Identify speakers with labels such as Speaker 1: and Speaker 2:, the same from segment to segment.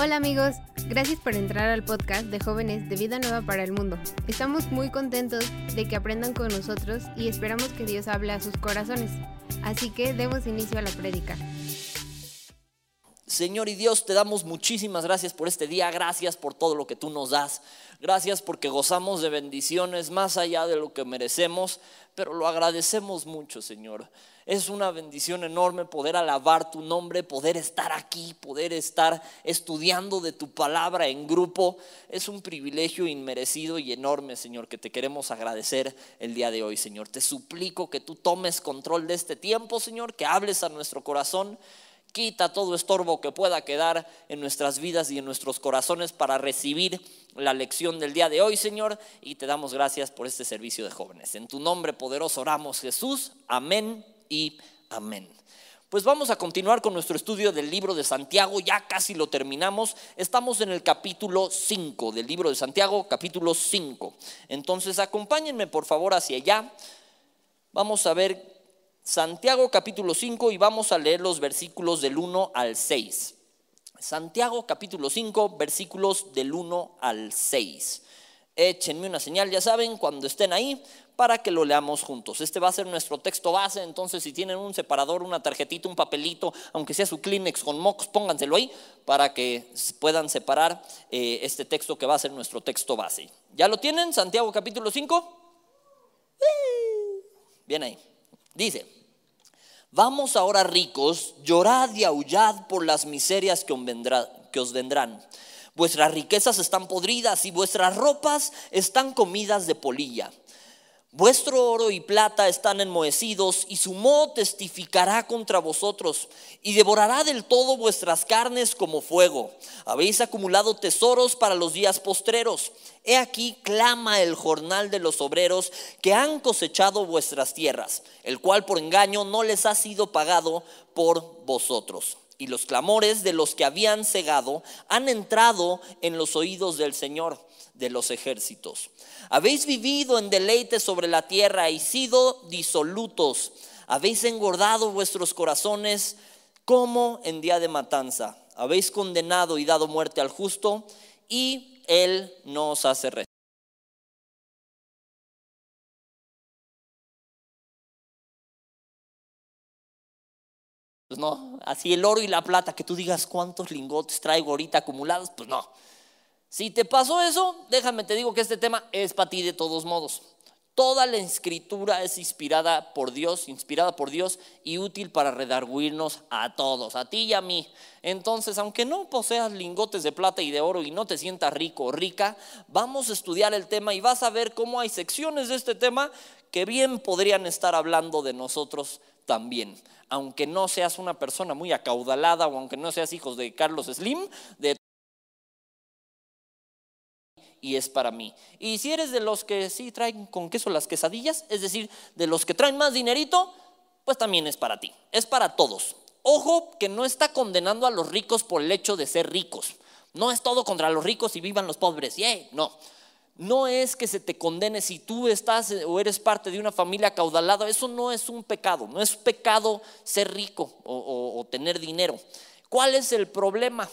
Speaker 1: Hola amigos, gracias por entrar al podcast de jóvenes de Vida Nueva para el Mundo. Estamos muy contentos de que aprendan con nosotros y esperamos que Dios hable a sus corazones. Así que demos inicio a la prédica.
Speaker 2: Señor y Dios, te damos muchísimas gracias por este día, gracias por todo lo que tú nos das, gracias porque gozamos de bendiciones más allá de lo que merecemos, pero lo agradecemos mucho, Señor. Es una bendición enorme poder alabar tu nombre, poder estar aquí, poder estar estudiando de tu palabra en grupo. Es un privilegio inmerecido y enorme, Señor, que te queremos agradecer el día de hoy, Señor. Te suplico que tú tomes control de este tiempo, Señor, que hables a nuestro corazón. Quita todo estorbo que pueda quedar en nuestras vidas y en nuestros corazones para recibir la lección del día de hoy, Señor. Y te damos gracias por este servicio de jóvenes. En tu nombre poderoso oramos, Jesús. Amén y amén. Pues vamos a continuar con nuestro estudio del libro de Santiago, ya casi lo terminamos. Estamos en el capítulo 5 del libro de Santiago, capítulo 5. Entonces acompáñenme por favor hacia allá. Vamos a ver Santiago capítulo 5 y vamos a leer los versículos del 1 al 6. Santiago capítulo 5, versículos del 1 al 6. Échenme una señal, ya saben, cuando estén ahí, para que lo leamos juntos. Este va a ser nuestro texto base, entonces si tienen un separador, una tarjetita, un papelito, aunque sea su Kleenex con Mox, pónganselo ahí para que puedan separar eh, este texto que va a ser nuestro texto base. ¿Ya lo tienen? Santiago capítulo 5. Bien ahí. Dice, vamos ahora ricos, llorad y aullad por las miserias que os vendrán. Vuestras riquezas están podridas y vuestras ropas están comidas de polilla. Vuestro oro y plata están enmohecidos y su moho testificará contra vosotros y devorará del todo vuestras carnes como fuego. Habéis acumulado tesoros para los días postreros. He aquí clama el jornal de los obreros que han cosechado vuestras tierras, el cual por engaño no les ha sido pagado por vosotros. Y los clamores de los que habían cegado han entrado en los oídos del Señor de los ejércitos. Habéis vivido en deleite sobre la tierra y sido disolutos. Habéis engordado vuestros corazones como en día de matanza. Habéis condenado y dado muerte al justo y él no os hace respeto. Pues no, así el oro y la plata, que tú digas cuántos lingotes traigo ahorita acumulados, pues no. Si te pasó eso, déjame te digo que este tema es para ti de todos modos. Toda la escritura es inspirada por Dios, inspirada por Dios y útil para redarguirnos a todos, a ti y a mí. Entonces, aunque no poseas lingotes de plata y de oro y no te sientas rico o rica, vamos a estudiar el tema y vas a ver cómo hay secciones de este tema que bien podrían estar hablando de nosotros también. Aunque no seas una persona muy acaudalada o aunque no seas hijos de Carlos Slim, de y es para mí. Y si eres de los que sí traen con queso las quesadillas, es decir, de los que traen más dinerito, pues también es para ti. Es para todos. Ojo que no está condenando a los ricos por el hecho de ser ricos. No es todo contra los ricos y vivan los pobres. no. No es que se te condene si tú estás o eres parte de una familia caudalada. Eso no es un pecado. No es pecado ser rico o tener dinero. ¿Cuál es el problema?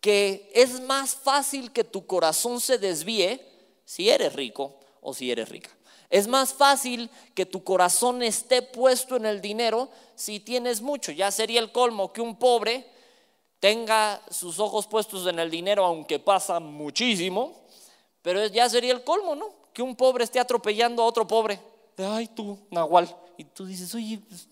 Speaker 2: Que es más fácil que tu corazón se desvíe si eres rico o si eres rica. Es más fácil que tu corazón esté puesto en el dinero si tienes mucho. Ya sería el colmo que un pobre tenga sus ojos puestos en el dinero, aunque pasa muchísimo, pero ya sería el colmo, ¿no? Que un pobre esté atropellando a otro pobre. Ay, tú, Nahual. Y tú dices, oye, pues,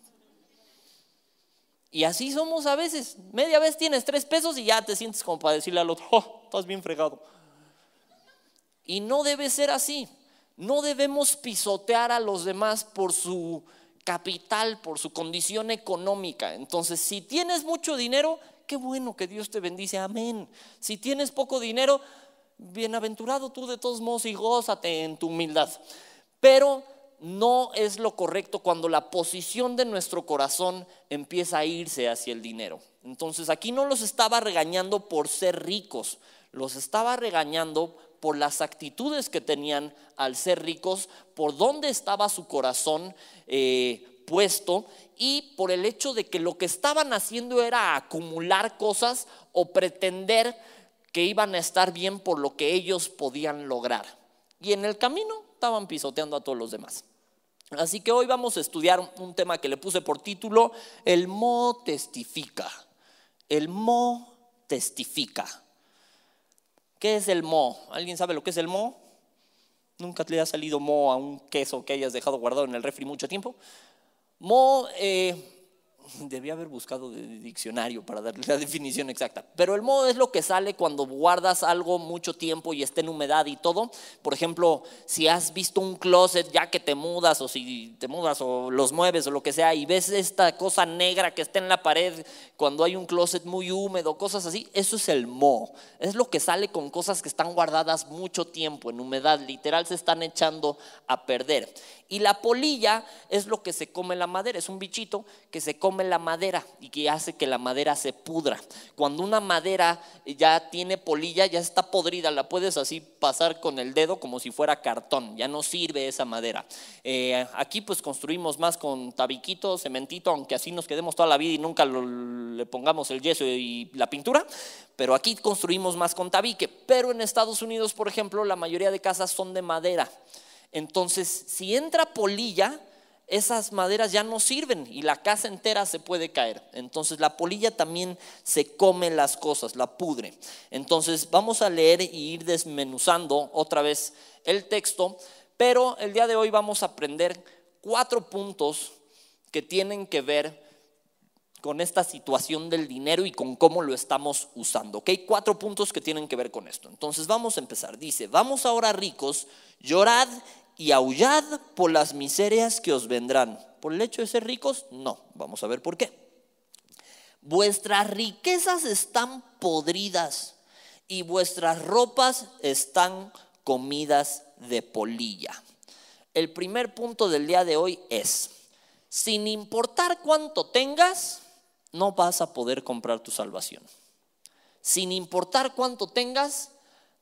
Speaker 2: y así somos a veces. Media vez tienes tres pesos y ya te sientes como para decirle al otro, oh, estás bien fregado. Y no debe ser así. No debemos pisotear a los demás por su capital, por su condición económica. Entonces, si tienes mucho dinero, qué bueno que Dios te bendice, amén. Si tienes poco dinero, bienaventurado tú de todos modos y gózate en tu humildad. Pero no es lo correcto cuando la posición de nuestro corazón empieza a irse hacia el dinero. Entonces aquí no los estaba regañando por ser ricos, los estaba regañando por las actitudes que tenían al ser ricos, por dónde estaba su corazón eh, puesto y por el hecho de que lo que estaban haciendo era acumular cosas o pretender que iban a estar bien por lo que ellos podían lograr. Y en el camino estaban pisoteando a todos los demás. Así que hoy vamos a estudiar un tema que le puse por título, el mo testifica. El mo testifica. ¿Qué es el mo? ¿Alguien sabe lo que es el mo? ¿Nunca te ha salido mo a un queso que hayas dejado guardado en el refri mucho tiempo? Mo, eh, debía haber buscado de diccionario para darle la definición exacta. Pero el moho es lo que sale cuando guardas algo mucho tiempo y está en humedad y todo. Por ejemplo, si has visto un closet ya que te mudas o si te mudas o los mueves o lo que sea y ves esta cosa negra que está en la pared cuando hay un closet muy húmedo, cosas así, eso es el moho. Es lo que sale con cosas que están guardadas mucho tiempo en humedad, literal se están echando a perder. Y la polilla es lo que se come la madera, es un bichito que se come la madera y que hace que la madera se pudra. Cuando una madera ya tiene polilla, ya está podrida, la puedes así pasar con el dedo como si fuera cartón, ya no sirve esa madera. Eh, aquí pues construimos más con tabiquito, cementito, aunque así nos quedemos toda la vida y nunca le pongamos el yeso y la pintura, pero aquí construimos más con tabique. Pero en Estados Unidos, por ejemplo, la mayoría de casas son de madera. Entonces, si entra polilla, esas maderas ya no sirven y la casa entera se puede caer. Entonces la polilla también se come las cosas, la pudre. Entonces vamos a leer y ir desmenuzando otra vez el texto, pero el día de hoy vamos a aprender cuatro puntos que tienen que ver con esta situación del dinero y con cómo lo estamos usando. ¿Ok? Cuatro puntos que tienen que ver con esto. Entonces vamos a empezar. Dice, vamos ahora ricos, llorad y aullad por las miserias que os vendrán. ¿Por el hecho de ser ricos? No. Vamos a ver por qué. Vuestras riquezas están podridas y vuestras ropas están comidas de polilla. El primer punto del día de hoy es, sin importar cuánto tengas, no vas a poder comprar tu salvación. Sin importar cuánto tengas,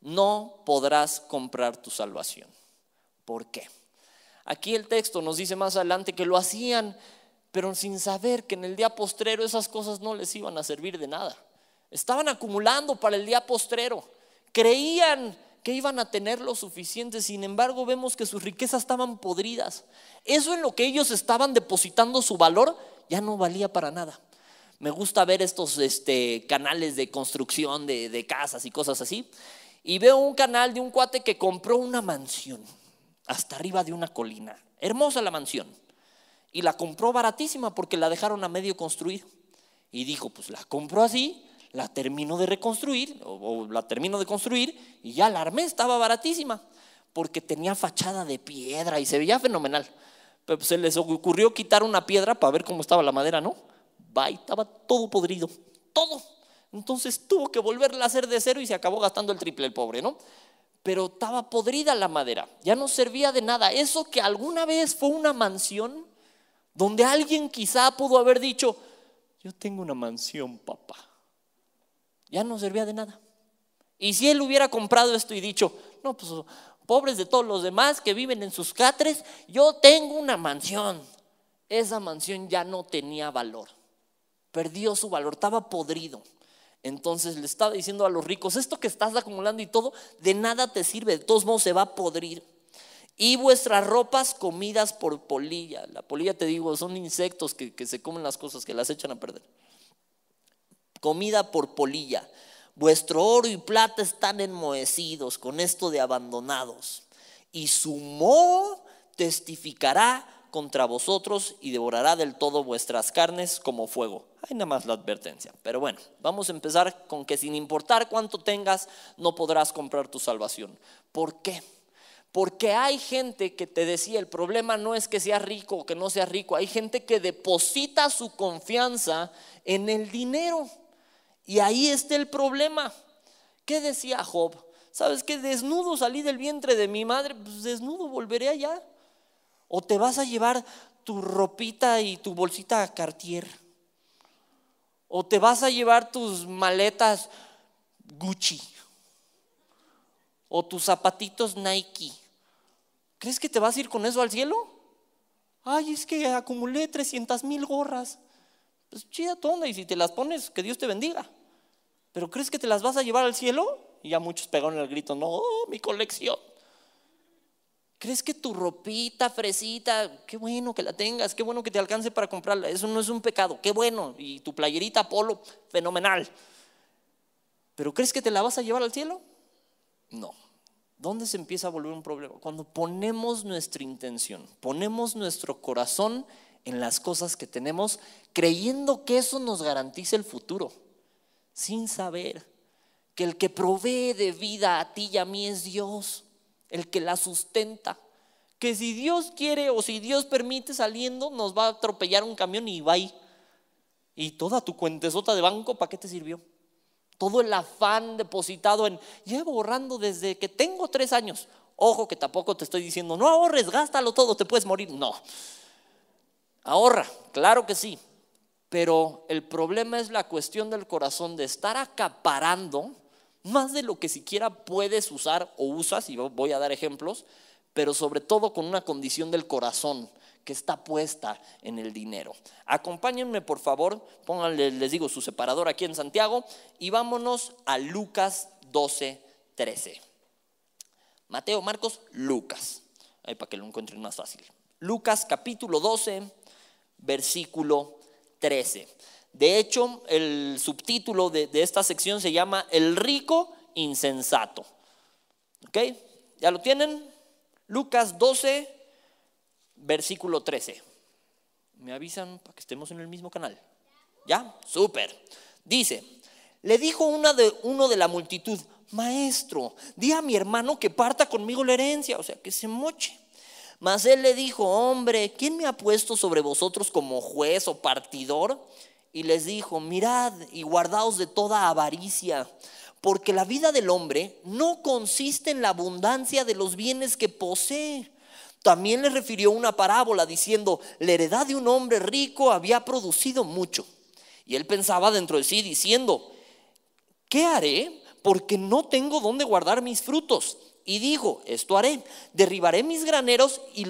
Speaker 2: no podrás comprar tu salvación. ¿Por qué? Aquí el texto nos dice más adelante que lo hacían, pero sin saber que en el día postrero esas cosas no les iban a servir de nada. Estaban acumulando para el día postrero. Creían que iban a tener lo suficiente, sin embargo vemos que sus riquezas estaban podridas. Eso en lo que ellos estaban depositando su valor ya no valía para nada. Me gusta ver estos este, canales de construcción de, casas y cosas así. Y veo un canal de un cuate que compró una mansión hasta arriba de una colina. Hermosa la mansión. Y la compró baratísima porque la dejaron a medio construir. Y dijo, pues la compró así, la termino de reconstruir, o, la termino de construir, y ya la armé, estaba baratísima, porque tenía fachada de piedra y se veía fenomenal. Pero pues, se les ocurrió quitar una piedra para ver cómo estaba la madera, ¿no? Estaba todo podrido, todo. Entonces tuvo que volverla a hacer de cero y se acabó gastando el triple el pobre, ¿no? Pero estaba podrida la madera, ya no servía de nada. Eso que alguna vez fue una mansión donde alguien quizá pudo haber dicho, yo tengo una mansión, papá. Ya no servía de nada. Y si él hubiera comprado esto y dicho, no, pues pobres de todos los demás que viven en sus catres, yo tengo una mansión. Esa mansión ya no tenía valor perdió su valor, estaba podrido. Entonces le estaba diciendo a los ricos, esto que estás acumulando y todo, de nada te sirve, de todos modos se va a podrir. Y vuestras ropas comidas por polilla. La polilla, te digo, son insectos que, que se comen las cosas, que las echan a perder. Comida por polilla. Vuestro oro y plata están enmohecidos con esto de abandonados. Y su moho testificará contra vosotros y devorará del todo vuestras carnes como fuego. Hay nada más la advertencia. Pero bueno, vamos a empezar con que sin importar cuánto tengas, no podrás comprar tu salvación. ¿Por qué? Porque hay gente que te decía, el problema no es que sea rico o que no sea rico, hay gente que deposita su confianza en el dinero. Y ahí está el problema. ¿Qué decía Job? ¿Sabes que desnudo salí del vientre de mi madre? Pues desnudo volveré allá. O te vas a llevar tu ropita y tu bolsita a Cartier. O te vas a llevar tus maletas Gucci. O tus zapatitos Nike. ¿Crees que te vas a ir con eso al cielo? Ay, es que acumulé 300 mil gorras. Pues chida tu onda y si te las pones, que Dios te bendiga. Pero ¿crees que te las vas a llevar al cielo? Y ya muchos pegaron el grito, no, mi colección. ¿Crees que tu ropita fresita, qué bueno que la tengas, qué bueno que te alcance para comprarla? Eso no es un pecado, qué bueno. Y tu playerita polo, fenomenal. ¿Pero crees que te la vas a llevar al cielo? No. ¿Dónde se empieza a volver un problema? Cuando ponemos nuestra intención, ponemos nuestro corazón en las cosas que tenemos, creyendo que eso nos garantiza el futuro, sin saber que el que provee de vida a ti y a mí es Dios, el que la sustenta. Que si Dios quiere o si Dios permite saliendo, nos va a atropellar un camión y va ahí. Y toda tu cuentesota de banco, ¿para qué te sirvió? Todo el afán depositado en, llevo ahorrando desde que tengo tres años. Ojo que tampoco te estoy diciendo, no ahorres, gástalo todo, te puedes morir. No. Ahorra, claro que sí. Pero el problema es la cuestión del corazón de estar acaparando más de lo que siquiera puedes usar o usas, y voy a dar ejemplos, pero sobre todo con una condición del corazón que está puesta en el dinero. Acompáñenme, por favor, pónganle, les digo, su separador aquí en Santiago y vámonos a Lucas 12, 13. Mateo, Marcos, Lucas. Ahí para que lo encuentren más fácil. Lucas capítulo 12, versículo 13. De hecho, el subtítulo de, esta sección se llama El rico insensato. ¿Ok? ¿Ya lo tienen? Lucas 12, versículo 13. Me avisan para que estemos en el mismo canal. ¿Ya? Súper. Dice, le dijo una de, uno de la multitud, maestro, di a mi hermano que parta conmigo la herencia, o sea, que se moche. Mas él le dijo, hombre, ¿quién me ha puesto sobre vosotros como juez o partidor? Y les dijo, mirad y guardaos de toda avaricia, porque la vida del hombre no consiste en la abundancia de los bienes que posee también le refirió una parábola diciendo, la heredad de un hombre rico había producido mucho. Y él pensaba dentro de sí diciendo, ¿qué haré? Porque no tengo dónde guardar mis frutos. Y dijo, esto haré, derribaré mis graneros y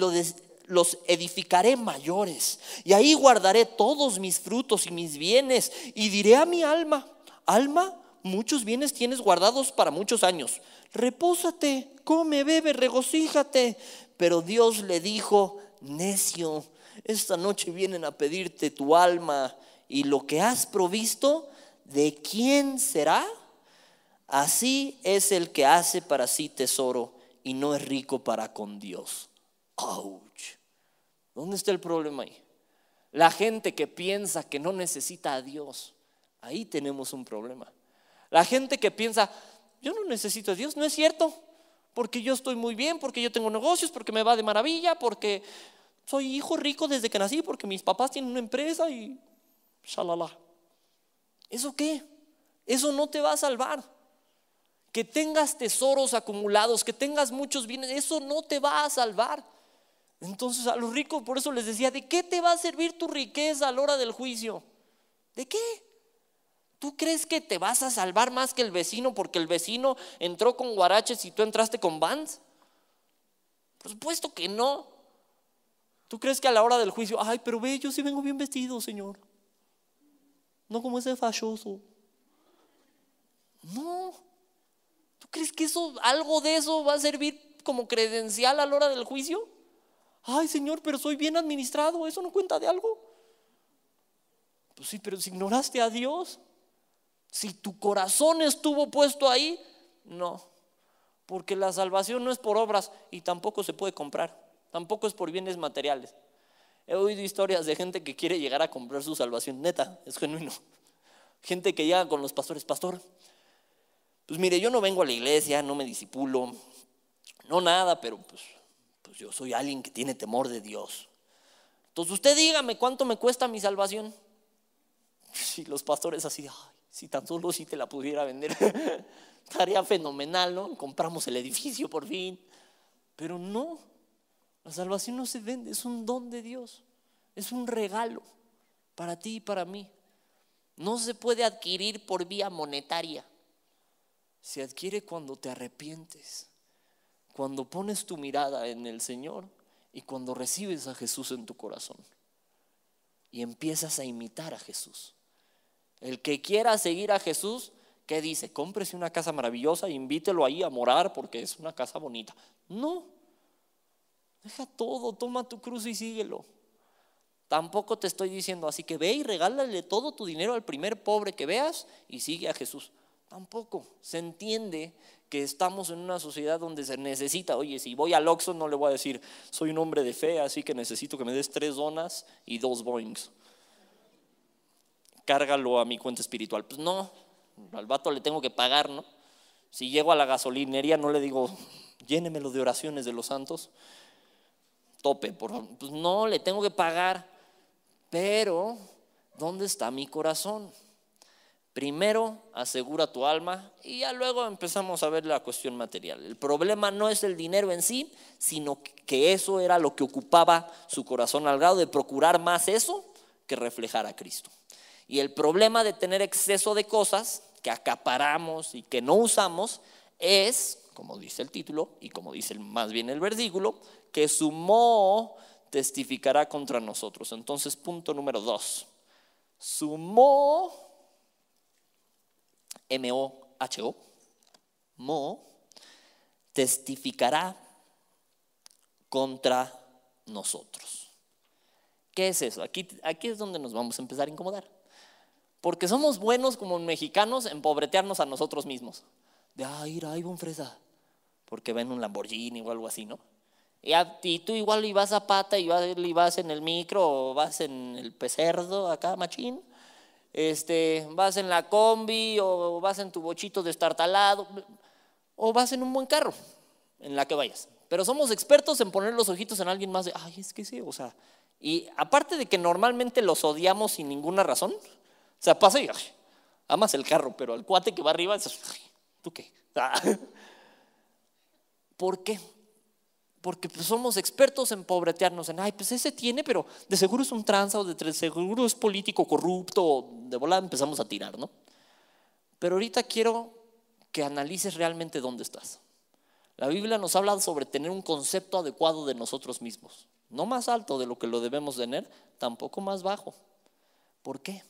Speaker 2: los edificaré mayores. Y ahí guardaré todos mis frutos y mis bienes. Y diré a mi alma, alma, muchos bienes tienes guardados para muchos años. Repósate, come, bebe, regocíjate. Pero Dios le dijo, necio, esta noche vienen a pedirte tu alma y lo que has provisto, ¿de quién será? Así es el que hace para sí tesoro y no es rico para con Dios. Ouch. ¿Dónde está el problema ahí? La gente que piensa que no necesita a Dios, ahí tenemos un problema. La gente que piensa, yo no necesito a Dios, no es cierto porque yo estoy muy bien, porque yo tengo negocios, porque me va de maravilla, porque soy hijo rico desde que nací, porque mis papás tienen una empresa y shalala. ¿Eso qué? Eso no te va a salvar. Que tengas tesoros acumulados, que tengas muchos bienes, eso no te va a salvar. Entonces a los ricos, por eso les decía, ¿de qué te va a servir tu riqueza a la hora del juicio? ¿De qué? ¿Tú crees que te vas a salvar más que el vecino porque el vecino entró con guaraches y tú entraste con vans? Por supuesto que no. ¿Tú crees que a la hora del juicio, ay, pero ve, yo sí vengo bien vestido, Señor? No como ese fachoso. No. ¿Tú crees que eso, algo de eso va a servir como credencial a la hora del juicio? Ay, Señor, pero soy bien administrado, ¿eso no cuenta de algo? Pues sí, pero si ignoraste a Dios. Si tu corazón estuvo puesto ahí, no. Porque la salvación no es por obras y tampoco se puede comprar. Tampoco es por bienes materiales. He oído historias de gente que quiere llegar a comprar su salvación. Neta, es genuino. Gente que llega con los pastores, pastor. Pues mire, yo no vengo a la iglesia, no me disipulo, no nada, pero pues, pues yo soy alguien que tiene temor de Dios. Entonces usted dígame cuánto me cuesta mi salvación. Y los pastores así, si tan solo si te la pudiera vender, estaría fenomenal, ¿no? Compramos el edificio por fin. Pero no, la salvación no se vende, es un don de Dios, es un regalo para ti y para mí. No se puede adquirir por vía monetaria. Se adquiere cuando te arrepientes, cuando pones tu mirada en el Señor Y cuando recibes a Jesús en tu corazón y empiezas a imitar a Jesús, el que quiera seguir a Jesús, ¿qué dice? Cómprese una casa maravillosa, invítelo ahí a morar porque es una casa bonita. No, deja todo, toma tu cruz y síguelo. Tampoco te estoy diciendo así que ve y regálale todo tu dinero al primer pobre que veas y sigue a Jesús. Tampoco. Se entiende que estamos en una sociedad donde se necesita, oye, si voy al Oxxo no le voy a decir, soy un hombre de fe, así que necesito que me des tres donas y dos boings. Cárgalo a mi cuenta espiritual. Pues no, al vato le tengo que pagar, ¿no? Si llego a la gasolinería no le digo, llénemelo de oraciones de los santos. Tope, por favor. Pues no, le tengo que pagar. Pero, ¿dónde está mi corazón? Primero asegura tu alma y ya luego empezamos a ver la cuestión material. El problema no es el dinero en sí, sino que eso era lo que ocupaba su corazón al grado de procurar más eso que reflejar a Cristo. Y el problema de tener exceso de cosas que acaparamos y que no usamos es, como dice el título y como dice más bien el versículo, que su mo testificará contra nosotros. Entonces, punto número dos. Su M-O-H-O, Mo, testificará contra nosotros. ¿Qué es eso? Aquí, aquí es donde nos vamos a empezar a incomodar. Porque somos buenos como mexicanos en pobretearnos a nosotros mismos. De, ay, ir, un fresa. Porque ven un Lamborghini o algo así, ¿no? Y, a, y tú igual ibas a pata y y vas en el micro o vas en el pecerdo acá, machín este, vas en la combi o vas en tu bochito destartalado o vas en un buen carro en la que vayas. Pero somos expertos en poner los ojitos en alguien más de, ay, es que sí, o sea, y aparte de que normalmente los odiamos sin ninguna razón, o sea, pasa y amas el carro, pero al cuate que va arriba, ¿tú qué? ¿Por qué? Porque pues, somos expertos en pobretearnos, en, ay, pues ese tiene, pero de seguro es un tranza o de seguro es político corrupto, de volada empezamos a tirar, ¿no? Pero ahorita quiero que analices realmente dónde estás. La Biblia nos habla sobre tener un concepto adecuado de nosotros mismos, no más alto de lo que lo debemos tener, tampoco más bajo. ¿Por qué?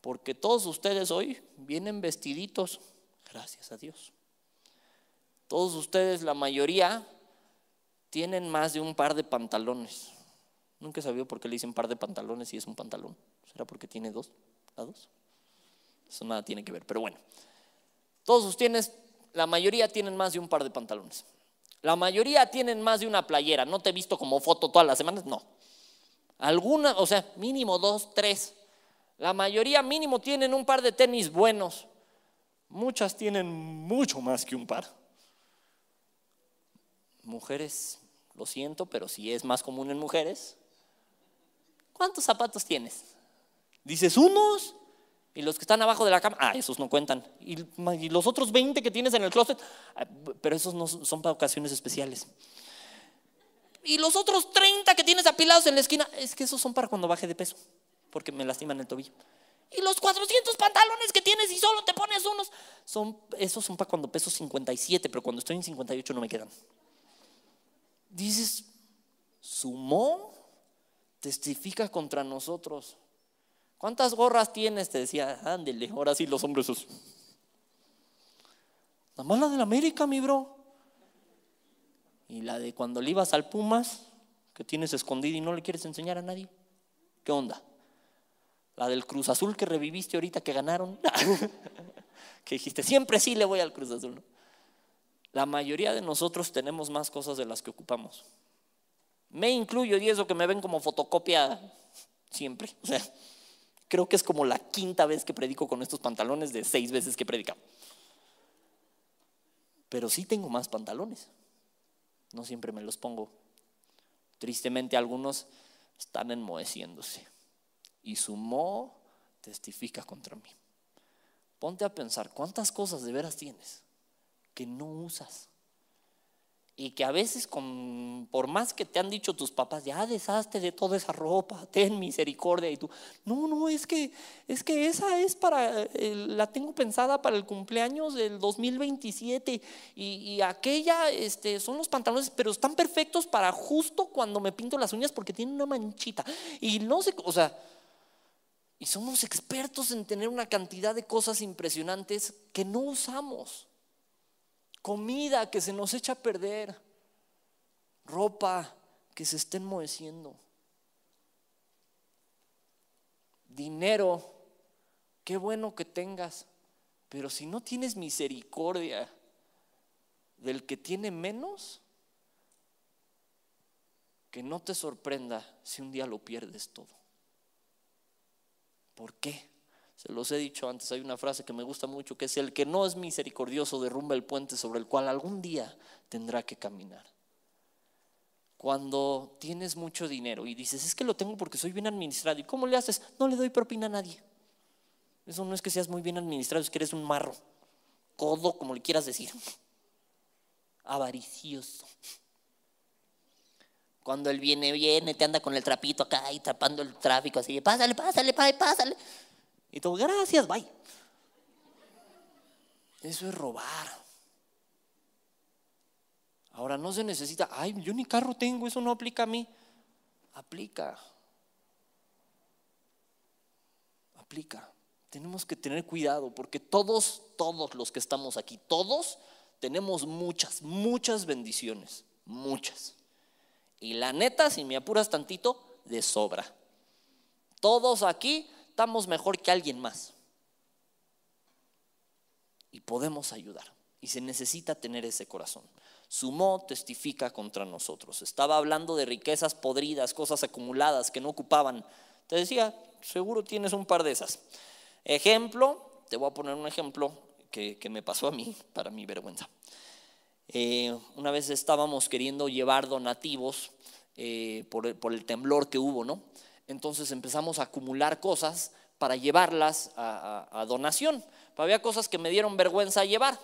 Speaker 2: Porque todos ustedes hoy vienen vestiditos, gracias a Dios. Todos ustedes, la mayoría, tienen más de un par de pantalones. Nunca he sabido por qué le dicen par de pantalones si es un pantalón. ¿Será porque tiene dos lados? Eso nada tiene que ver, pero bueno. Todos ustedes, la mayoría tienen más de un par de pantalones. La mayoría tienen más de una playera. No te he visto como foto todas las semanas, no. Alguna, o sea, mínimo dos, tres. La mayoría mínimo tienen un par de tenis buenos. Muchas tienen mucho más que un par. Mujeres lo siento, pero si es más común en mujeres. ¿Cuántos zapatos tienes? Dices unos. Y los que están abajo de la cama, ah, esos no cuentan. Y, los otros 20 que tienes en el closet, ah, pero esos no son para ocasiones especiales. Y los otros 30 que tienes apilados en la esquina, es que esos son para cuando baje de peso, porque me lastiman el tobillo. Y los 400 pantalones que tienes y solo te pones unos, son, esos son para cuando peso 57, pero cuando estoy en 58 no me quedan dices, sumó, testifica contra nosotros. ¿Cuántas gorras tienes? Te decía, ándele, ahora sí los hombres. La mala de la América, mi bro. Y la de cuando le ibas al Pumas, que tienes escondida y no le quieres enseñar a nadie. ¿Qué onda? La del Cruz Azul que reviviste ahorita que ganaron. que dijiste, siempre sí le voy al Cruz Azul. La mayoría de nosotros tenemos más cosas de las que ocupamos. Me incluyo y eso que me ven como fotocopia siempre. O sea, creo que es como la quinta vez que predico con estos pantalones de seis veces que he predicado. Pero sí tengo más pantalones. No siempre me los pongo. Tristemente algunos están enmoheciéndose. Y su mo testifica contra mí. Ponte a pensar, ¿cuántas cosas de veras tienes? Que no usas. y que a veces con, por más que te han dicho tus papás, ya deshazte de toda esa ropa, ten misericordia y tú, no, no, es que, es que esa es para, eh, la tengo pensada para el cumpleaños del 2027 y, y aquella este, son los pantalones, pero están perfectos para justo cuando me pinto las uñas porque tienen una manchita. Y no sé, o sea, y somos expertos en tener una cantidad de cosas impresionantes que no usamos comida que se nos echa a perder, ropa que se está enmoheciendo, dinero, qué bueno que tengas, pero si no tienes misericordia del que tiene menos, que no te sorprenda si un día lo pierdes todo. ¿Por qué? Se los he dicho antes, hay una frase que me gusta mucho, que es el que no es misericordioso derrumba el puente sobre el cual algún día tendrá que caminar. Cuando tienes mucho dinero y dices, es que lo tengo porque soy bien administrado, ¿y cómo le haces? No le doy propina a nadie. Eso no es que seas muy bien administrado, es que eres un marro, codo, como le quieras decir, avaricioso. Cuando él viene, viene, te anda con el trapito acá y tapando el tráfico así, pásale, pásale, pásale. Y todo, gracias, bye. Eso es robar. Ahora no se necesita, ay, yo ni carro tengo, eso no aplica a mí. Aplica. Aplica. Tenemos que tener cuidado porque todos, todos los que estamos aquí, todos tenemos muchas, muchas bendiciones, muchas. Y la neta, si me apuras tantito, de sobra. Todos aquí estamos mejor que alguien más. Y podemos ayudar. Y se necesita tener ese corazón. Sumó testifica contra nosotros. Estaba hablando de riquezas podridas, cosas acumuladas que no ocupaban. Te decía, seguro tienes un par de esas. Ejemplo, te voy a poner un ejemplo que, me pasó a mí, para mi vergüenza. Eh, una vez estábamos queriendo llevar donativos eh, por, por, el temblor que hubo, ¿no? Entonces empezamos a acumular cosas para llevarlas a, donación. había cosas que me dieron vergüenza llevar.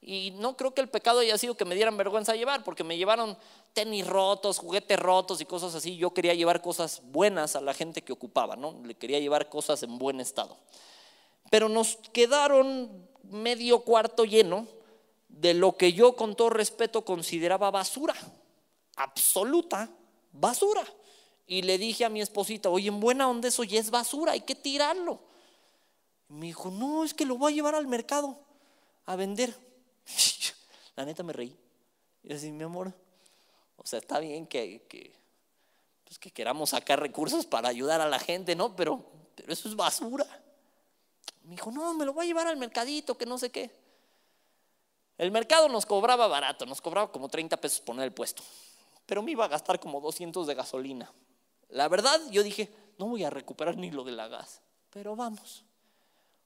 Speaker 2: Y no creo que el pecado haya sido que me dieran vergüenza llevar, porque me llevaron tenis rotos, juguetes rotos y cosas así. Yo quería llevar cosas buenas a la gente que ocupaba, ¿no? Le quería llevar cosas en buen estado. Pero nos quedaron medio cuarto lleno de lo que yo con todo respeto consideraba basura, absoluta basura. Y le dije a mi esposita, oye, en buena onda eso ya es basura, hay que tirarlo. me dijo, no, es que lo voy a llevar al mercado a vender. La neta me reí. Y así, mi amor, o sea, está bien que, que, pues que queramos sacar recursos para ayudar a la gente, ¿no? Pero, pero eso es basura. Me dijo, no, me lo voy a llevar al mercadito, que no sé qué. El mercado nos cobraba barato, nos cobraba como 30 pesos poner el puesto, pero me iba a gastar como 200 de gasolina. La verdad, yo dije, no voy a recuperar ni lo de la gas, pero vamos.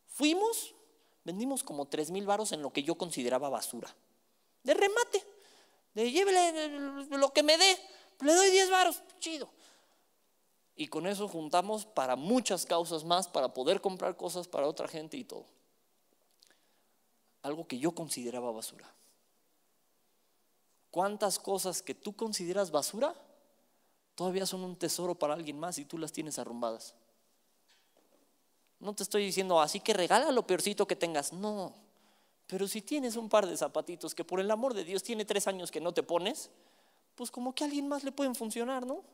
Speaker 2: Fuimos, vendimos como tres mil varos en lo que yo consideraba basura. De remate, de llévele lo que me dé, le doy 10 varos, chido. Y con eso juntamos para muchas causas más, para poder comprar cosas para otra gente y todo. Algo que yo consideraba basura. ¿Cuántas cosas que tú consideras basura todavía son un tesoro para alguien más y tú las tienes arrumbadas. No te estoy diciendo así que regala lo peorcito que tengas, no. Pero si tienes un par de zapatitos que por el amor de Dios tiene tres años que no te pones, pues como que a alguien más le pueden funcionar, ¿no?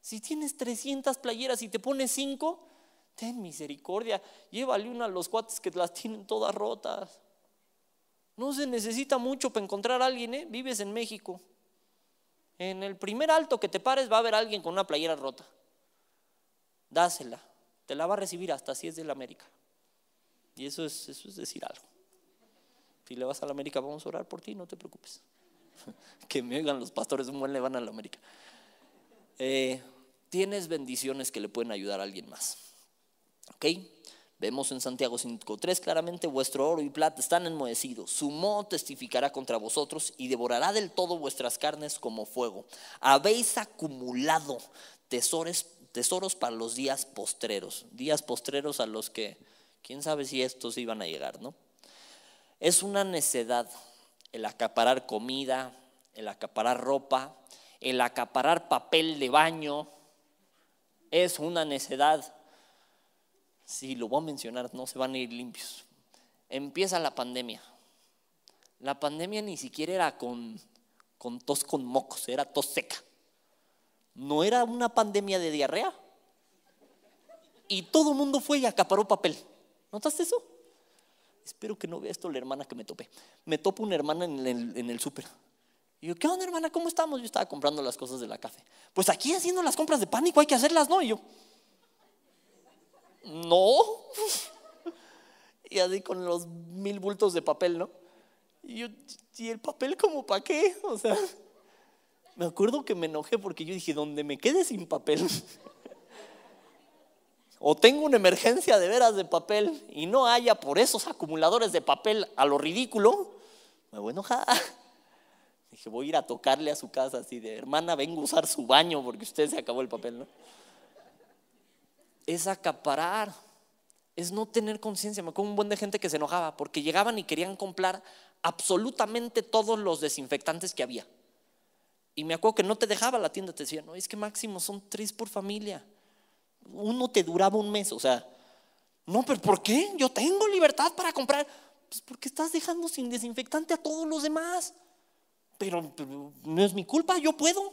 Speaker 2: Si tienes 300 playeras y te pones cinco, ten misericordia, llévale una a los cuates que las tienen todas rotas. No se necesita mucho para encontrar a alguien, ¿eh? Vives en México. En el primer alto que te pares va a haber alguien con una playera rota. Dásela. Te la va a recibir hasta si es de la América. Y eso es, eso es decir algo. Si le vas a la América, vamos a orar por ti, no te preocupes. que me oigan los pastores, un buen le van a la América. Eh, tienes bendiciones que le pueden ayudar a alguien más. ¿Ok? Vemos en Santiago 5.3 claramente, vuestro oro y plata están enmohecidos. Su moho testificará contra vosotros y devorará del todo vuestras carnes como fuego. Habéis acumulado tesoros, tesoros para los días postreros. Días postreros a los que, quién sabe si estos iban a llegar, ¿no? Es una necedad el acaparar comida, el acaparar ropa, el acaparar papel de baño, es una necedad. Si lo voy a mencionar, no se van a ir limpios. Empieza la pandemia. La pandemia ni siquiera era con, con tos con mocos, era tos seca. No era una pandemia de diarrea. Y todo el mundo fue y acaparó papel. ¿Notaste eso? Espero que no vea esto la hermana que me topé. Me topo una hermana en el, en el súper. Y yo, ¿qué onda, hermana? ¿Cómo estamos? Yo estaba comprando las cosas de la café. Pues aquí haciendo las compras de pánico hay que hacerlas, ¿no? Y yo, no. Y así con los mil bultos de papel, ¿no? Y yo, ¿y el papel como para qué? O sea, me acuerdo que me enojé porque yo dije, donde me quede sin papel, o tengo una emergencia de veras de papel y no haya por esos acumuladores de papel a lo ridículo, me voy a enojar. Dije, voy a ir a tocarle a su casa así de, hermana, vengo a usar su baño porque usted se acabó el papel, ¿no? Es acaparar, es no tener conciencia. Me acuerdo un buen de gente que se enojaba porque llegaban y querían comprar absolutamente todos los desinfectantes que había. Y me acuerdo que no te dejaba la tienda, te decía, no, es que máximo son tres por familia. Uno te duraba un mes, o sea, no, pero ¿por qué? Yo tengo libertad para comprar. Pues porque estás dejando sin desinfectante a todos los demás pero, no es mi culpa, yo puedo.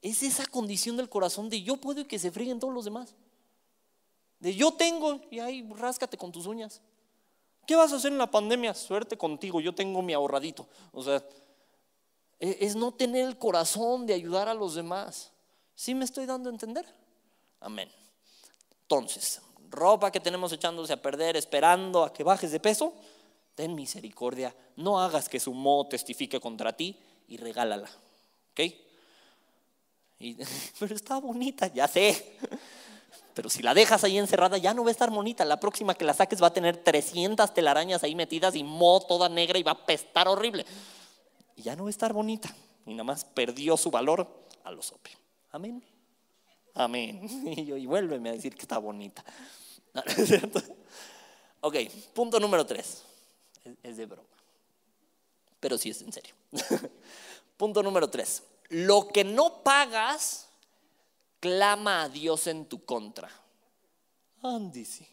Speaker 2: Es esa condición del corazón de yo puedo y que se fríen todos los demás. De yo tengo y ahí ráscate con tus uñas. ¿Qué vas a hacer en la pandemia? Suerte contigo, yo tengo mi ahorradito. O sea, e, es no tener el corazón de ayudar a los demás. ¿Sí me estoy dando a entender? Amén. Entonces, ropa que tenemos echándose a perder, esperando a que bajes de peso, ten misericordia, no hagas que su modo testifique contra ti y regálala. ¿Ok? pero está bonita, ya sé. Pero si la dejas ahí encerrada, ya no va a estar bonita. La próxima que la saques va a tener 300 telarañas ahí metidas y mo toda negra y va a apestar horrible. Y ya no va a estar bonita. Y nada más perdió su valor a los sope. Amén. Amén. Y, yo, y vuélveme a decir que está bonita. Ok, punto número tres es de broma. Pero sí es en serio. Punto número tres. Lo que no pagas, clama a Dios en tu contra. Andy, sí.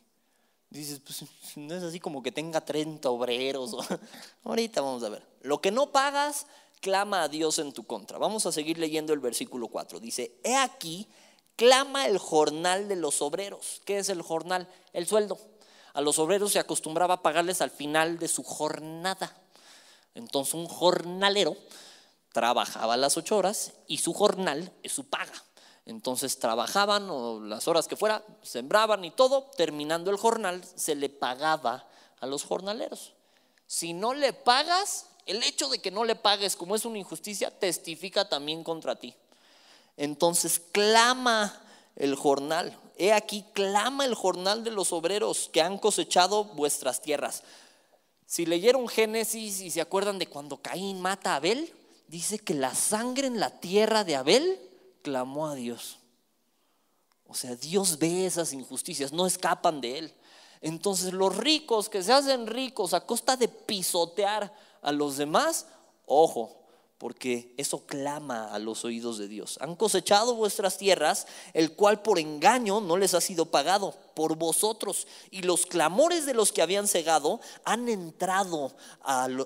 Speaker 2: Dices, pues no es así como que tenga 30 obreros. Ahorita vamos a ver. Lo que no pagas, clama a Dios en tu contra. Vamos a seguir leyendo el versículo 4. Dice, he aquí, clama el jornal de los obreros. ¿Qué es el jornal? El sueldo a los obreros se acostumbraba a pagarles al final de su jornada. Entonces un jornalero trabajaba las ocho horas y su jornal es su paga. Entonces trabajaban o las horas que fuera, sembraban y todo, terminando el jornal se le pagaba a los jornaleros. Si no le pagas, el hecho de que no le pagues como es una injusticia, testifica también contra ti. Entonces clama el jornal. He aquí, clama el jornal de los obreros que han cosechado vuestras tierras. Si leyeron Génesis y se acuerdan de cuando Caín mata a Abel, dice que la sangre en la tierra de Abel clamó a Dios. O sea, Dios ve esas injusticias, no escapan de él. Entonces los ricos que se hacen ricos a costa de pisotear a los demás, ojo, porque eso clama a los oídos de Dios. Han cosechado vuestras tierras, el cual por engaño no les ha sido pagado por vosotros, y los clamores de los que habían cegado han entrado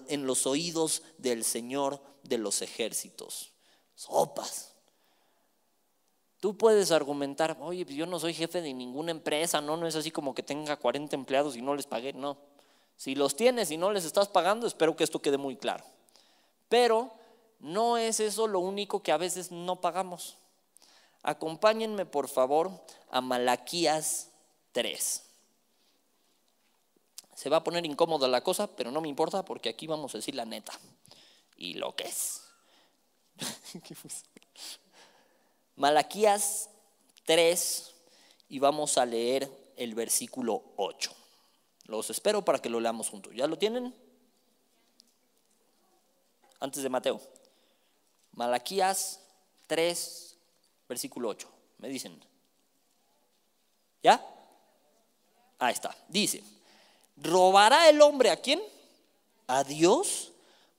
Speaker 2: en los oídos del Señor de los ejércitos. Sopas. Tú puedes argumentar, oye, pues yo no soy jefe de ninguna empresa, no, no es así como que tenga 40 empleados y no les pagué, no. Si los tienes y no les estás pagando, espero que esto quede muy claro. Pero no es eso lo único que a veces no pagamos. Acompáñenme por favor a Malaquías 3. Se va a poner incómoda la cosa, pero no me importa porque aquí vamos a decir la neta y lo que es. Malaquías 3 y vamos a leer el versículo 8. Los espero para que lo leamos juntos. ¿Ya lo tienen? Antes de Mateo. Malaquías 3, versículo 8. Me dicen. ¿Ya? Ahí está. Dice, ¿robará el hombre a quién? A Dios,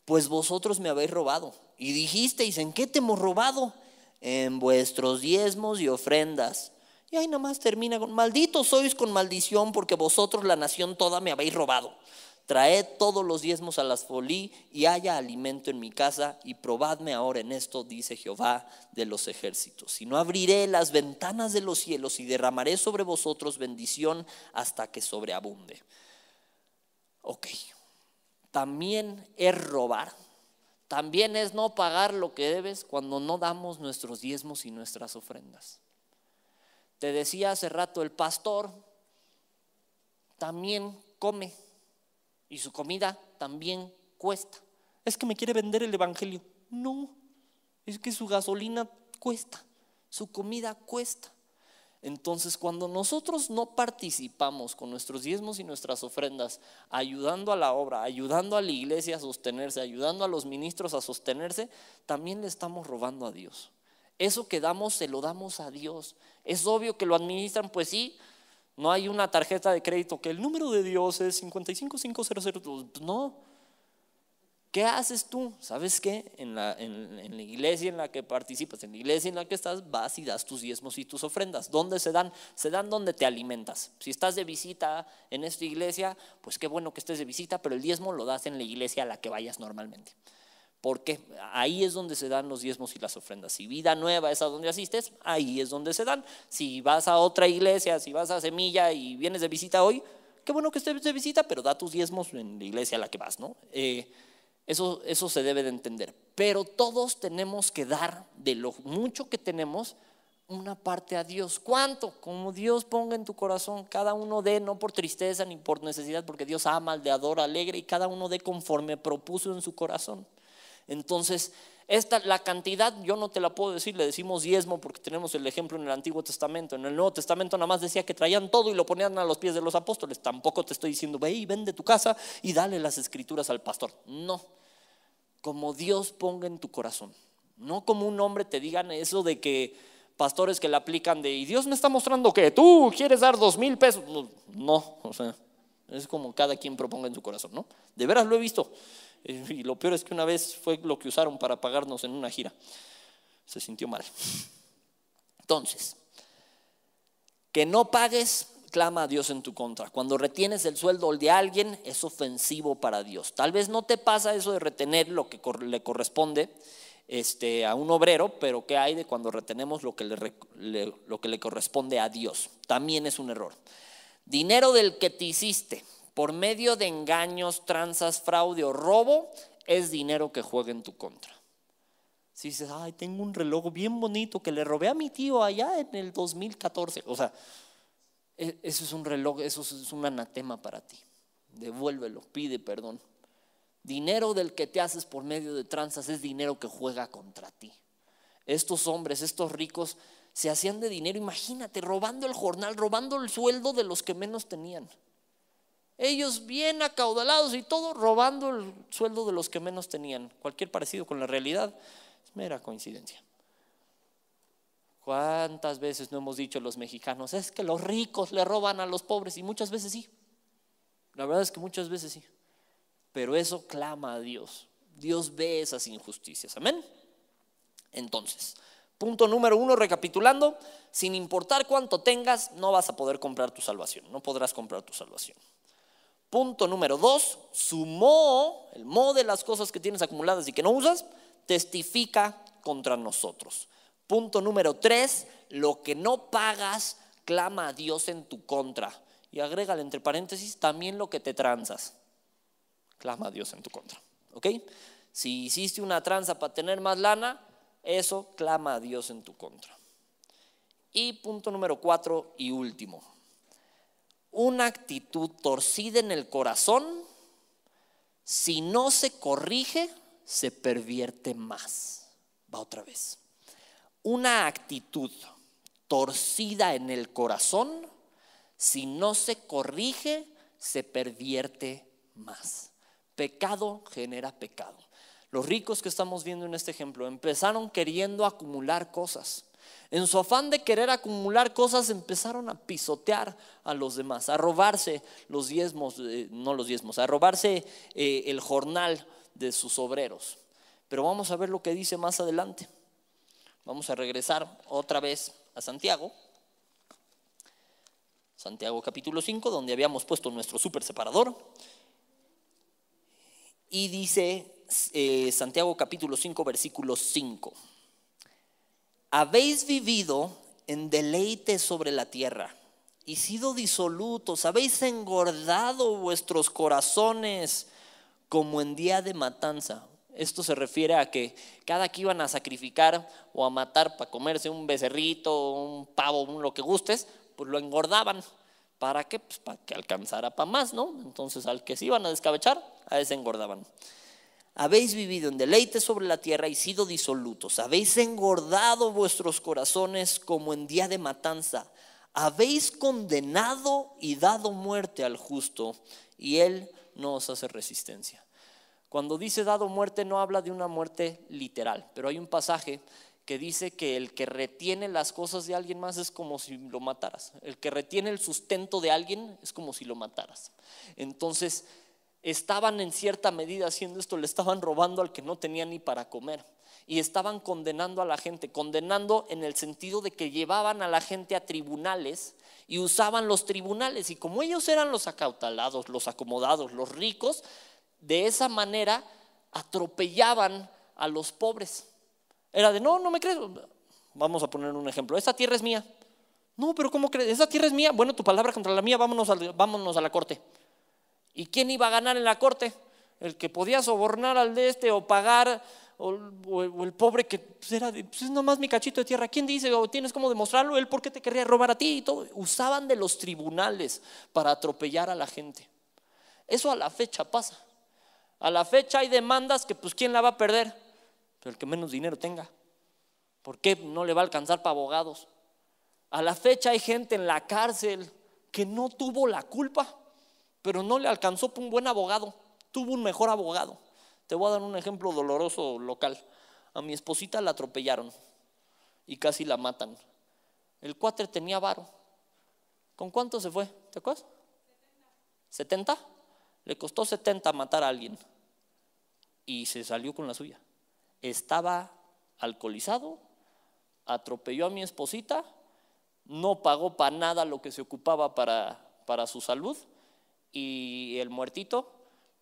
Speaker 2: pues vosotros me habéis robado. Y dijisteis, ¿en qué te hemos robado? En vuestros diezmos y ofrendas. Y ahí nomás termina con, malditos sois con maldición porque vosotros la nación toda me habéis robado. Traed todos los diezmos a las folí y haya alimento en mi casa y probadme ahora en esto, dice Jehová de los ejércitos. Si no abriré las ventanas de los cielos y derramaré sobre vosotros bendición hasta que sobreabunde. Ok, también es robar. También es no pagar lo que debes cuando no damos nuestros diezmos y nuestras ofrendas. Te decía hace rato el pastor, también come y su comida también cuesta. Es que me quiere vender el Evangelio. No, es que su gasolina cuesta, su comida cuesta. Entonces, cuando nosotros no participamos con nuestros diezmos y nuestras ofrendas, ayudando a la obra, ayudando a la iglesia a sostenerse, ayudando a los ministros a sostenerse, también le estamos robando a Dios. Eso que damos, se lo damos a Dios. Es obvio que lo administran, pues sí, no hay una tarjeta de crédito que el número de Dios es 55500. No. ¿Qué haces tú? ¿Sabes qué? En la, iglesia en la que participas, en la iglesia en la que estás, vas y das tus diezmos y tus ofrendas. ¿Dónde se dan? Se dan donde te alimentas. Si estás de visita en esta iglesia, pues qué bueno que estés de visita, pero el diezmo lo das en la iglesia a la que vayas normalmente. Porque ahí es donde se dan los diezmos y las ofrendas. Si vida nueva es a donde asistes, ahí es donde se dan. Si vas a otra iglesia, si vas a Semilla y vienes de visita hoy, qué bueno que estés de visita, pero da tus diezmos en la iglesia a la que vas, ¿no? Eh, eso, eso se debe de entender. Pero todos tenemos que dar de lo mucho que tenemos una parte a Dios. ¿Cuánto? Como Dios ponga en tu corazón, cada uno dé, no por tristeza ni por necesidad, porque Dios ama al de adora alegre y cada uno dé conforme propuso en su corazón. Entonces, esta, la cantidad yo no te la puedo decir, le decimos diezmo porque tenemos el ejemplo en el Antiguo Testamento. En el Nuevo Testamento nada más decía que traían todo y lo ponían a los pies de los apóstoles. Tampoco te estoy diciendo, ve y vende tu casa y dale las escrituras al pastor. No, como Dios ponga en tu corazón. No como un hombre te digan eso de que pastores que le aplican de, y Dios me está mostrando que tú quieres dar dos mil pesos. No, o sea, es como cada quien proponga en su corazón, ¿no? De veras lo he visto. Y lo peor es que una vez fue lo que usaron para pagarnos en una gira. Se sintió mal. Entonces, que no pagues, clama a Dios en tu contra. Cuando retienes el sueldo de alguien, es ofensivo para Dios. Tal vez no te pasa eso de retener lo que le corresponde este, a un obrero, pero ¿qué hay de cuando retenemos lo que lo que le corresponde a Dios? También es un error. Dinero del que te hiciste por medio de engaños, tranzas, fraude o robo, es dinero que juega en tu contra. Si dices, ay, tengo un reloj bien bonito que le robé a mi tío allá en el 2014. O sea, e, eso es un reloj, eso es un anatema para ti. Devuélvelo, pide perdón. Dinero del que te haces por medio de tranzas es dinero que juega contra ti. Estos hombres, estos ricos, se hacían de dinero, imagínate, robando el jornal, robando el sueldo de los que menos tenían. Ellos bien acaudalados y todo, robando el sueldo de los que menos tenían. Cualquier parecido con la realidad es mera coincidencia. ¿Cuántas veces no hemos dicho los mexicanos? Es que los ricos le roban a los pobres y muchas veces sí. La verdad es que muchas veces sí. Pero eso clama a Dios. Dios ve esas injusticias. Amén. Entonces, punto número uno, recapitulando, sin importar cuánto tengas, no vas a poder comprar tu salvación. No podrás comprar tu salvación. Punto número dos, su el mo de las cosas que tienes acumuladas y que no usas, testifica contra nosotros. Punto número tres, lo que no pagas, clama a Dios en tu contra. Y agrégale entre paréntesis también lo que te transas. Clama a Dios en tu contra. ¿Ok? Si hiciste una tranza para tener más lana, eso clama a Dios en tu contra. Y punto número cuatro y último una actitud torcida en el corazón, si no se corrige, se pervierte más. Va otra vez. Una actitud torcida en el corazón, si no se corrige, se pervierte más. Pecado genera pecado. Los ricos que estamos viendo en este ejemplo empezaron queriendo acumular cosas. En su afán de querer acumular cosas empezaron a pisotear a los demás, a robarse los diezmos, eh, no los diezmos, a robarse eh, el jornal de sus obreros. Pero vamos a ver lo que dice más adelante. Vamos a regresar otra vez a Santiago. Santiago capítulo 5, donde habíamos puesto nuestro super separador. Y dice eh, Santiago capítulo 5, versículo 5. Habéis vivido en deleite sobre la tierra y sido disolutos, habéis engordado vuestros corazones como en día de matanza. Esto se refiere a que cada que iban a sacrificar o a matar para comerse un becerrito, un pavo, un lo que gustes, pues lo engordaban. ¿Para? Pues para que alcanzara para más, ¿no? Entonces al que se iban a descabechar, a ese engordaban. Habéis vivido en deleite sobre la tierra y sido disolutos. Habéis engordado vuestros corazones como en día de matanza. Habéis condenado y dado muerte al justo y él no os hace resistencia. Cuando dice dado muerte no habla de una muerte literal, pero hay un pasaje que dice que el que retiene las cosas de alguien más es como si lo mataras. El que retiene el sustento de alguien es como si lo mataras. Entonces, estaban en cierta medida haciendo esto, le estaban robando al que no tenía ni para comer. Y estaban condenando a la gente, condenando en el sentido de que llevaban a la gente a tribunales y usaban los tribunales. Y como ellos eran los acautalados, los acomodados, los ricos, de esa manera atropellaban a los pobres. Era de, no, no me crees. Vamos a poner un ejemplo. Esta tierra es mía. No, pero ¿cómo crees? Esa tierra es mía. Bueno, tu palabra contra la mía, vámonos a, vámonos a la corte. ¿Y quién iba a ganar en la corte? El que podía sobornar al de este o pagar, o, el pobre que pues, era pues es nomás mi cachito de tierra. ¿Quién dice o tienes cómo demostrarlo? Él por qué te querría robar a ti y todo. Usaban de los tribunales para atropellar a la gente. Eso a la fecha pasa. A la fecha hay demandas que pues quién la va a perder, el que menos dinero tenga. ¿Por qué no le va a alcanzar para abogados? A la fecha hay gente en la cárcel que no tuvo la culpa, pero no le alcanzó para un buen abogado, tuvo un mejor abogado. Te voy a dar un ejemplo doloroso local. A mi esposita la atropellaron y casi la matan. El cuatre tenía varo. ¿Con cuánto se fue? ¿Te acuerdas? 70. Le costó 70 matar a alguien y se salió con la suya. Estaba alcoholizado, atropelló a mi esposita, no pagó para nada lo que se ocupaba para, para su salud y el muertito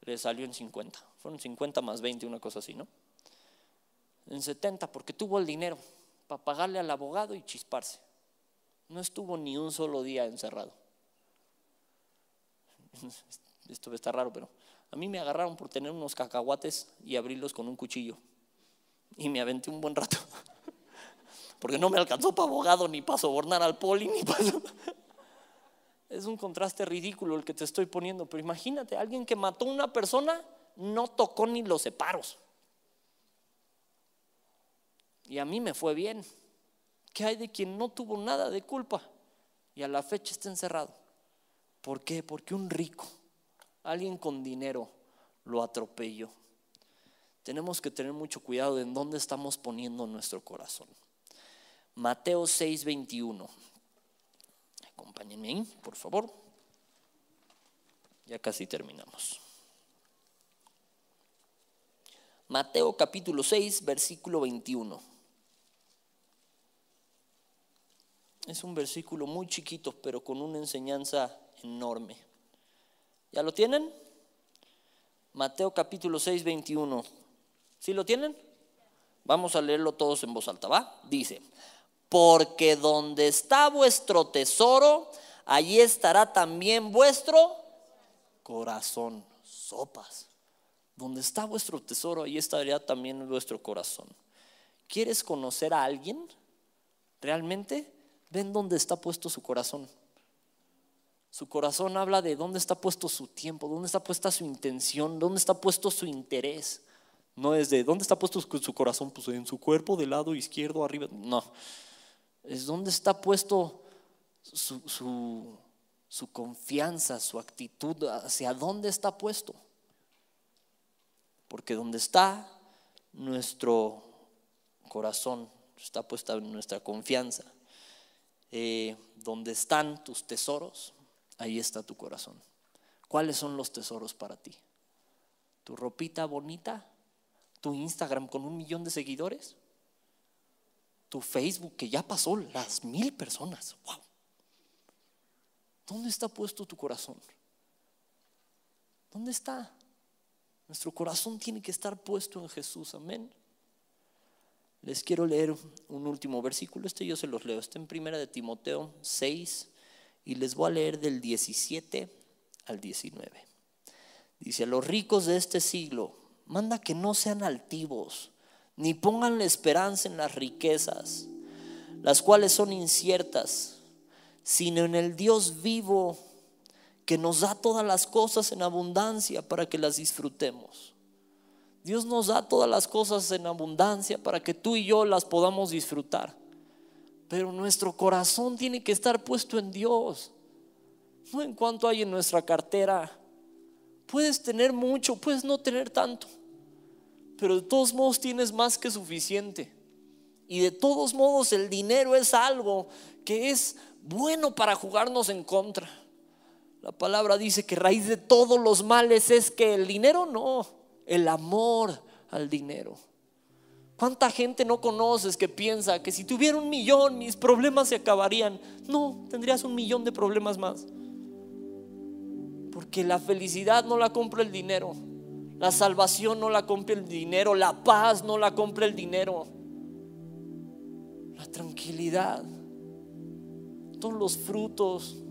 Speaker 2: le salió en 50. Fueron 50 más 20, una cosa así, ¿no? En 70, porque tuvo el dinero para pagarle al abogado y chisparse. No estuvo ni un solo día encerrado. Esto está raro, pero a mí me agarraron por tener unos cacahuates y abrirlos con un cuchillo. Y me aventé un buen rato. Porque no me alcanzó para abogado, ni para sobornar al poli, ni para... Es un contraste ridículo el que te estoy poniendo. Pero imagínate, alguien que mató a una persona no tocó ni los separos. Y a mí me fue bien. ¿Qué hay de quien no tuvo nada de culpa? Y a la fecha está encerrado. ¿Por qué? Porque un rico alguien con dinero lo atropelló. Tenemos que tener mucho cuidado en dónde estamos poniendo nuestro corazón. Mateo 6:21. Acompáñenme ahí, por favor. Ya casi terminamos. Mateo capítulo 6, versículo 21. Es un versículo muy chiquito, pero con una enseñanza enorme. ¿Ya lo tienen? Mateo capítulo 6, 21. ¿Sí lo tienen? Vamos a leerlo todos en voz alta, ¿va? Dice, porque donde está vuestro tesoro, allí estará también vuestro corazón. Sopas. Donde está vuestro tesoro, allí estaría también vuestro corazón. ¿Quieres conocer a alguien? ¿Realmente? Ven dónde está puesto su corazón. Su corazón habla de dónde está puesto su tiempo, dónde está puesta su intención, dónde está puesto su interés. No es de dónde está puesto su corazón, pues en su cuerpo, del lado izquierdo, arriba. No, es dónde está puesto su, su, su confianza, su actitud, hacia dónde está puesto. Porque donde está nuestro corazón, está puesta nuestra confianza. Eh, donde están tus tesoros, ahí está tu corazón. ¿Cuáles son los tesoros para ti? ¿Tu ropita bonita? tu Instagram con un millón de seguidores, tu Facebook que ya pasó las mil personas. ¡Wow! ¿Dónde está puesto tu corazón? ¿Dónde está? Nuestro corazón tiene que estar puesto en Jesús. Amén. Les quiero leer un último versículo. Este yo se los leo. Está en primera de Timoteo 6 y les voy a leer del 17 al 19. Dice, a los ricos de este siglo, manda que no sean altivos, ni pongan la esperanza en las riquezas, las cuales son inciertas, sino en el Dios vivo que nos da todas las cosas en abundancia para que las disfrutemos. Dios nos da todas las cosas en abundancia para que tú y yo las podamos disfrutar. Pero nuestro corazón tiene que estar puesto en Dios, no en cuanto hay en nuestra cartera. Puedes tener mucho, puedes no tener tanto, pero de todos modos tienes más que suficiente. Y de todos modos el dinero es algo que es bueno para jugarnos en contra. La palabra dice que raíz de todos los males es que el dinero no, el amor al dinero. ¿Cuánta gente no conoces que piensa que si tuviera un millón mis problemas se acabarían? No, tendrías un millón de problemas más. Porque la felicidad no la compra el dinero, la salvación no la compra el dinero, la paz no la compra el dinero, la tranquilidad, todos los frutos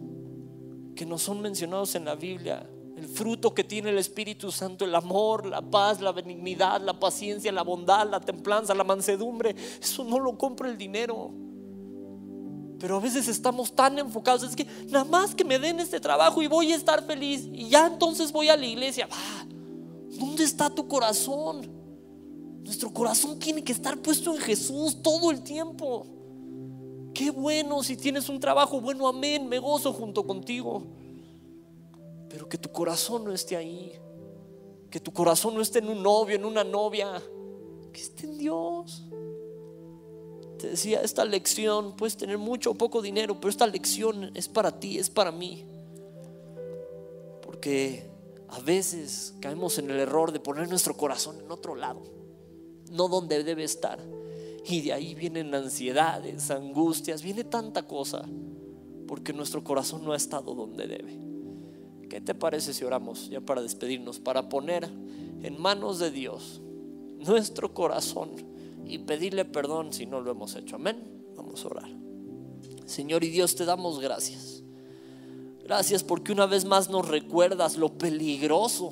Speaker 2: que no son mencionados en la Biblia. El fruto que tiene el Espíritu Santo, el amor, la paz, la benignidad, la paciencia, la bondad, la templanza, la mansedumbre, eso no lo compra el dinero. Pero a veces estamos tan enfocados, es que nada más que me den este trabajo y voy a estar feliz y ya entonces voy a la iglesia. ¿Dónde está tu corazón? Nuestro corazón tiene que estar puesto en Jesús todo el tiempo. Qué bueno si tienes un trabajo bueno, amén, me gozo junto contigo. Pero que tu corazón no esté ahí. Que tu corazón no esté en un novio, en una novia. Que esté en Dios. Te decía, esta lección, puedes tener mucho o poco dinero, pero esta lección es para ti, es para mí. Porque a veces caemos en el error de poner nuestro corazón en otro lado, no donde debe estar. Y de ahí vienen ansiedades, angustias, viene tanta cosa, porque nuestro corazón no ha estado donde debe. ¿Qué te parece si oramos ya para despedirnos, para poner en manos de Dios nuestro corazón y pedirle perdón si no lo hemos hecho? Amén. Vamos a orar. Señor y Dios, te damos gracias. Gracias porque una vez más nos recuerdas lo peligroso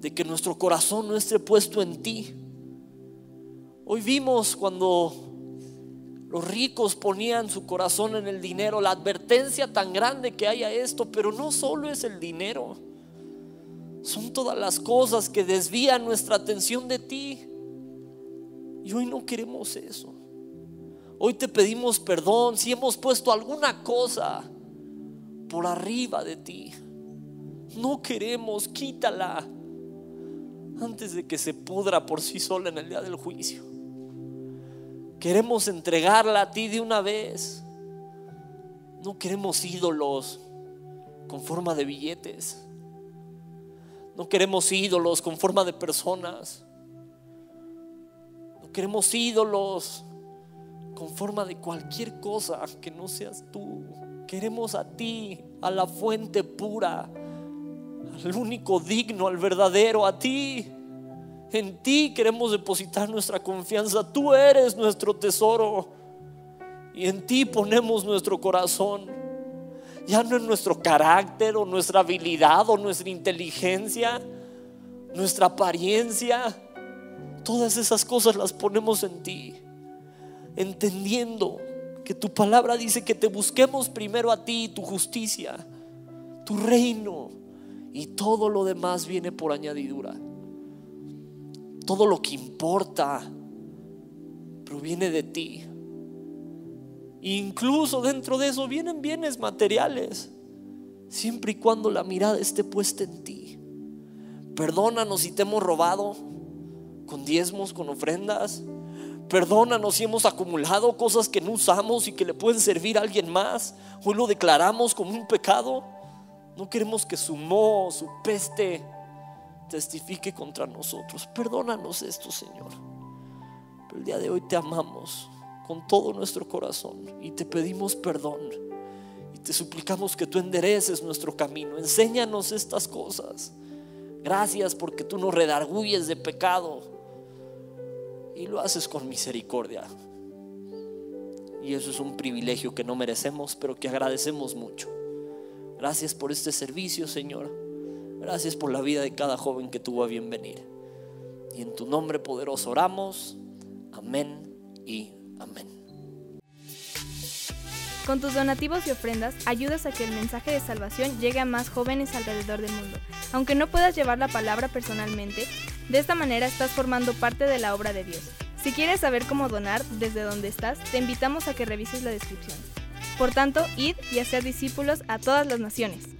Speaker 2: de que nuestro corazón no esté puesto en ti Hoy vimos cuando los ricos ponían su corazón en el dinero, la advertencia tan grande que hay a esto, pero no solo es el dinero, son todas las cosas que desvían nuestra atención de ti. Y hoy no queremos eso. Hoy te pedimos perdón si hemos puesto alguna cosa por arriba de ti. No queremos, quítala antes de que se pudra por sí sola en el día del juicio. Queremos entregarla a ti de una vez. No queremos ídolos con forma de billetes. No queremos ídolos con forma de personas. No queremos ídolos con forma de cualquier cosa que no seas tú. Queremos a ti, a la fuente pura, al único digno, al verdadero, a ti. En ti queremos depositar nuestra confianza. Tú eres nuestro tesoro. Y en ti ponemos nuestro corazón. Ya no en nuestro carácter o nuestra habilidad o nuestra inteligencia, nuestra apariencia. Todas esas cosas las ponemos en ti. Entendiendo que tu palabra dice que te busquemos primero a ti, tu justicia, tu reino. Y todo lo demás viene por añadidura todo lo que importa proviene de ti. Incluso dentro de eso vienen bienes materiales, siempre y cuando la mirada esté puesta en ti. Perdónanos si te hemos robado con diezmos, con ofrendas. Perdónanos si hemos acumulado cosas que no usamos y que le pueden servir a alguien más. Hoy lo declaramos como un pecado. No queremos que su moho, su peste testifique contra nosotros. Perdónanos esto, Señor. El día de hoy te amamos con todo nuestro corazón y te pedimos perdón. Y te suplicamos que tú endereces nuestro camino. Enséñanos estas cosas. Gracias porque tú nos redarguyes de pecado y lo haces con misericordia. Y eso es un privilegio que no merecemos, pero que agradecemos mucho. Gracias por este servicio, Señor. Gracias por la vida de cada joven que tuvo a bien venir. Y en tu nombre poderoso oramos. Amén y amén.
Speaker 3: Con tus donativos y ofrendas ayudas a que el mensaje de salvación llegue a más jóvenes alrededor del mundo. Aunque no puedas llevar la palabra personalmente, de esta manera estás formando parte de la obra de Dios. Si quieres saber cómo donar desde donde estás, te invitamos a que revises la descripción. Por tanto, id y hacer discípulos a todas las naciones.